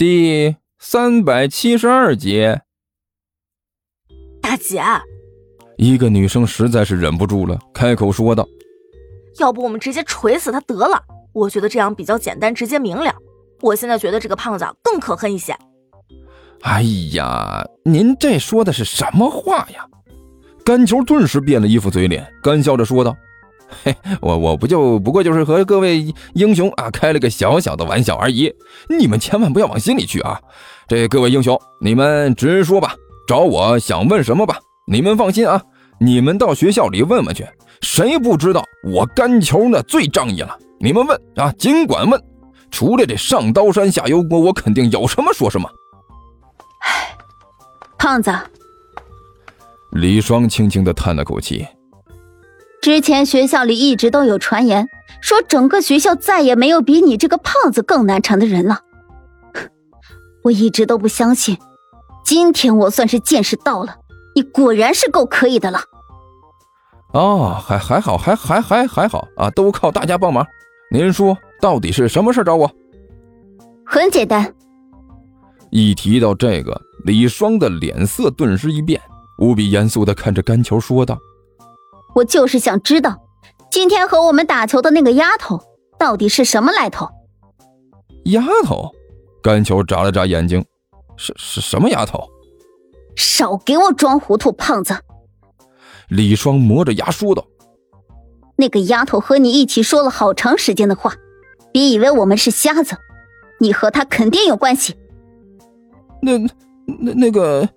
第三百七十二集。大姐，一个女生实在是忍不住了，开口说道：“要不我们直接锤死他得了？我觉得这样比较简单、直接明了。我现在觉得这个胖子更可恨一些。”哎呀，您这说的是什么话呀？甘球顿时变了一副嘴脸，干笑着说道。嘿，我我不就不过就是和各位英雄啊开了个小小的玩笑而已，你们千万不要往心里去啊！这各位英雄，你们直说吧，找我想问什么吧。你们放心啊，你们到学校里问问去，谁不知道我干球呢最仗义了？你们问啊，尽管问，除了这上刀山下油锅，我肯定有什么说什么。唉，胖子，李双轻轻的叹了口气。之前学校里一直都有传言，说整个学校再也没有比你这个胖子更难缠的人了。我一直都不相信，今天我算是见识到了，你果然是够可以的了。哦，还还好，还还还还好啊，都靠大家帮忙。您说到底是什么事找我？很简单。一提到这个，李双的脸色顿时一变，无比严肃的看着甘球说道。我就是想知道，今天和我们打球的那个丫头到底是什么来头？丫头，甘球眨了眨眼睛，是是什么丫头？少给我装糊涂，胖子！李双磨着牙说道：“那个丫头和你一起说了好长时间的话，别以为我们是瞎子，你和她肯定有关系。”那那那个，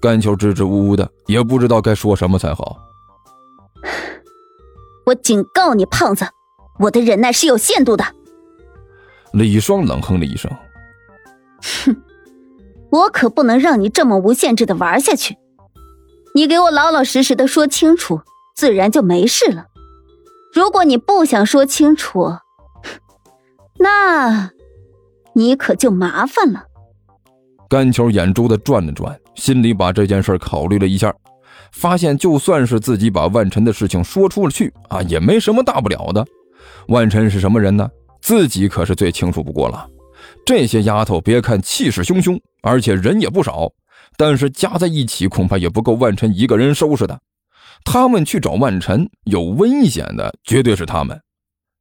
甘球支支吾吾的，也不知道该说什么才好。我警告你，胖子，我的忍耐是有限度的。李双冷哼了一声：“哼，我可不能让你这么无限制的玩下去。你给我老老实实的说清楚，自然就没事了。如果你不想说清楚，那，你可就麻烦了。”甘球眼珠子转了转，心里把这件事考虑了一下。发现，就算是自己把万晨的事情说出了去啊，也没什么大不了的。万晨是什么人呢？自己可是最清楚不过了。这些丫头，别看气势汹汹，而且人也不少，但是加在一起，恐怕也不够万晨一个人收拾的。他们去找万晨，有危险的绝对是他们。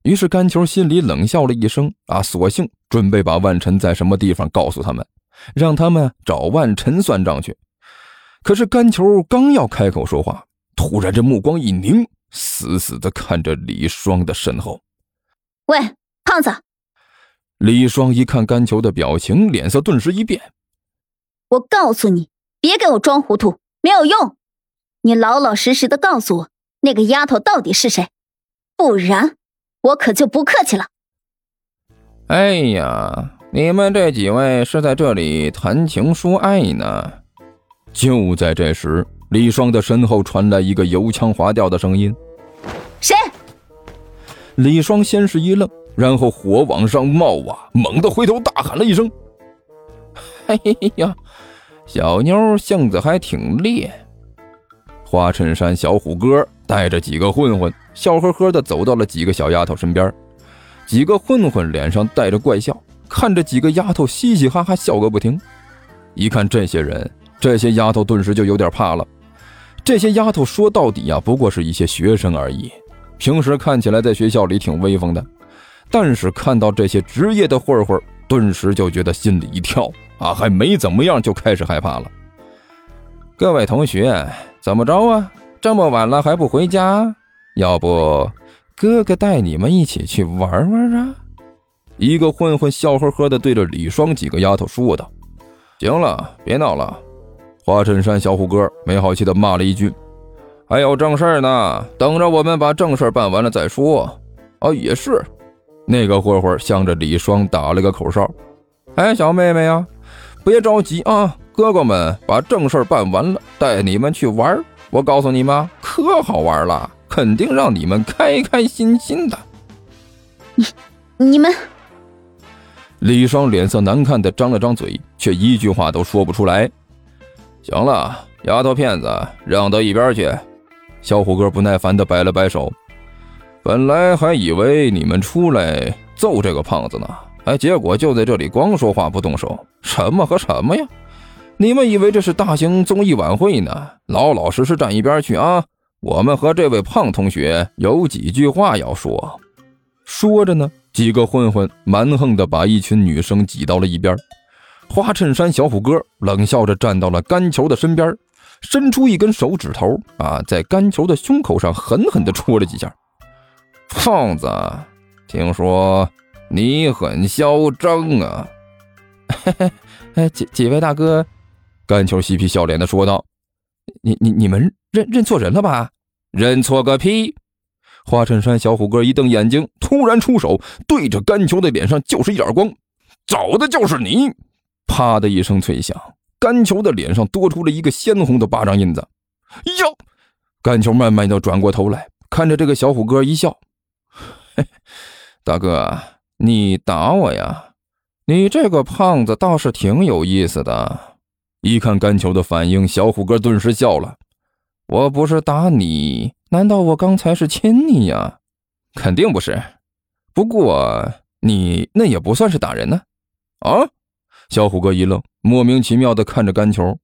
于是甘球心里冷笑了一声啊，索性准备把万晨在什么地方告诉他们，让他们找万晨算账去。可是甘球刚要开口说话，突然这目光一凝，死死的看着李双的身后。喂，胖子！李双一看甘球的表情，脸色顿时一变。我告诉你，别给我装糊涂，没有用。你老老实实的告诉我，那个丫头到底是谁，不然我可就不客气了。哎呀，你们这几位是在这里谈情说爱呢？就在这时，李双的身后传来一个油腔滑调的声音：“谁？”李双先是一愣，然后火往上冒啊，猛地回头大喊了一声：“ 哎呀，小妞性子还挺烈。”花衬衫小虎哥带着几个混混，笑呵呵地走到了几个小丫头身边。几个混混脸上带着怪笑，看着几个丫头嘻嘻哈哈笑个不停。一看这些人。这些丫头顿时就有点怕了。这些丫头说到底呀，不过是一些学生而已，平时看起来在学校里挺威风的，但是看到这些职业的混混，顿时就觉得心里一跳啊，还没怎么样就开始害怕了。各位同学，怎么着啊？这么晚了还不回家？要不哥哥带你们一起去玩玩啊？一个混混笑呵呵地对着李双几个丫头说道：“行了，别闹了。”花衬衫小虎哥没好气的骂了一句：“还有正事呢，等着我们把正事办完了再说。”啊，也是。那个混混向着李双打了个口哨：“哎，小妹妹呀，别着急啊，哥哥们把正事办完了，带你们去玩。我告诉你们，可好玩了，肯定让你们开开心心的。”你、你们……李双脸色难看的张了张嘴，却一句话都说不出来。行了，丫头片子，让到一边去。小虎哥不耐烦的摆了摆手。本来还以为你们出来揍这个胖子呢，哎，结果就在这里光说话不动手，什么和什么呀？你们以为这是大型综艺晚会呢？老老实实站一边去啊！我们和这位胖同学有几句话要说。说着呢，几个混混蛮横的把一群女生挤到了一边。花衬衫小虎哥冷笑着站到了甘球的身边，伸出一根手指头啊，在甘球的胸口上狠狠地戳了几下。胖子，听说你很嚣张啊！嘿嘿，几几位大哥。甘球嬉皮笑脸的说道：“你你你们认认错人了吧？认错个屁！”花衬衫小虎哥一瞪眼睛，突然出手，对着甘球的脸上就是一耳光。找的就是你！啪的一声脆响，甘球的脸上多出了一个鲜红的巴掌印子。哟！甘球慢慢的转过头来，看着这个小虎哥一笑：“，大哥，你打我呀？你这个胖子倒是挺有意思的。”一看甘球的反应，小虎哥顿时笑了。我不是打你，难道我刚才是亲你呀？肯定不是。不过你那也不算是打人呢。啊？小虎哥一愣，莫名其妙的看着甘球。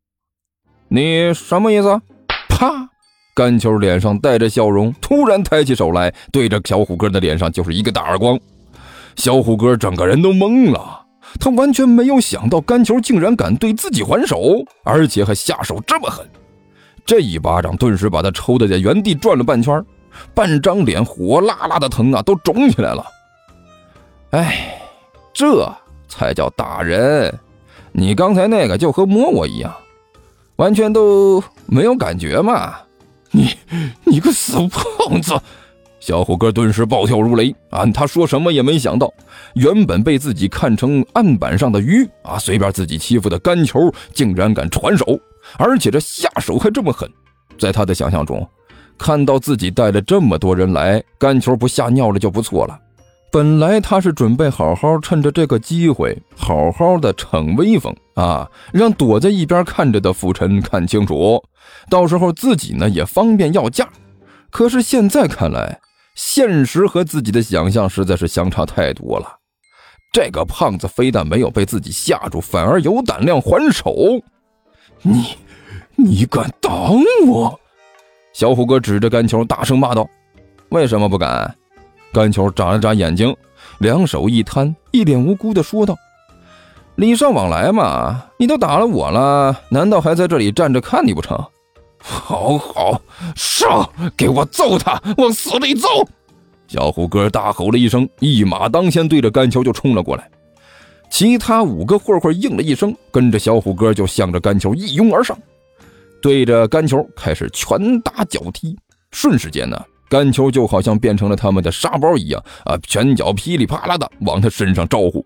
你什么意思？啪！甘球脸上带着笑容，突然抬起手来，对着小虎哥的脸上就是一个大耳光。小虎哥整个人都懵了。他完全没有想到甘球竟然敢对自己还手，而且还下手这么狠。这一巴掌顿时把他抽的在原地转了半圈，半张脸火辣辣的疼啊，都肿起来了。哎，这才叫打人！你刚才那个就和摸我一样，完全都没有感觉嘛！你，你个死胖子！小虎哥顿时暴跳如雷啊！他说什么也没想到，原本被自己看成案板上的鱼啊，随便自己欺负的干球，竟然敢传手，而且这下手还这么狠。在他的想象中，看到自己带了这么多人来，干球不吓尿了就不错了。本来他是准备好好趁着这个机会，好好的逞威风啊，让躲在一边看着的傅晨看清楚，到时候自己呢也方便要价。可是现在看来，现实和自己的想象实在是相差太多了。这个胖子非但没有被自己吓住，反而有胆量还手。你，你敢挡我？小虎哥指着甘球大声骂道：“为什么不敢？”甘球眨了眨眼睛，两手一摊，一脸无辜的说道：“礼尚往来嘛，你都打了我了，难道还在这里站着看你不成？”好好上，给我揍他，往死里揍！小虎哥大吼了一声，一马当先，对着甘球就冲了过来。其他五个混混应了一声，跟着小虎哥就向着甘球一拥而上，对着甘球开始拳打脚踢。瞬时间呢，干球就好像变成了他们的沙包一样啊，拳脚噼里啪啦的往他身上招呼。